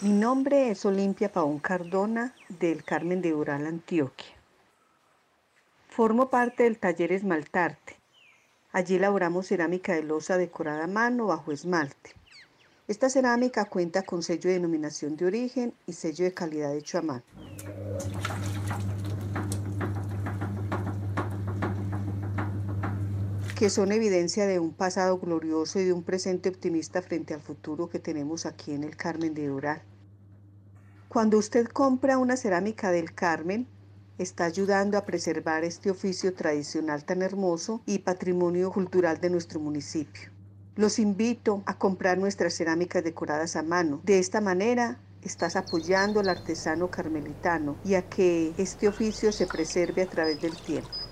Mi nombre es Olimpia Paón Cardona del Carmen de Ural, Antioquia. Formo parte del taller Esmaltarte. Allí elaboramos cerámica de losa decorada a mano bajo esmalte. Esta cerámica cuenta con sello de denominación de origen y sello de calidad hecho a. que son evidencia de un pasado glorioso y de un presente optimista frente al futuro que tenemos aquí en el Carmen de Ural. Cuando usted compra una cerámica del Carmen, está ayudando a preservar este oficio tradicional tan hermoso y patrimonio cultural de nuestro municipio. Los invito a comprar nuestras cerámicas decoradas a mano. De esta manera estás apoyando al artesano carmelitano y a que este oficio se preserve a través del tiempo.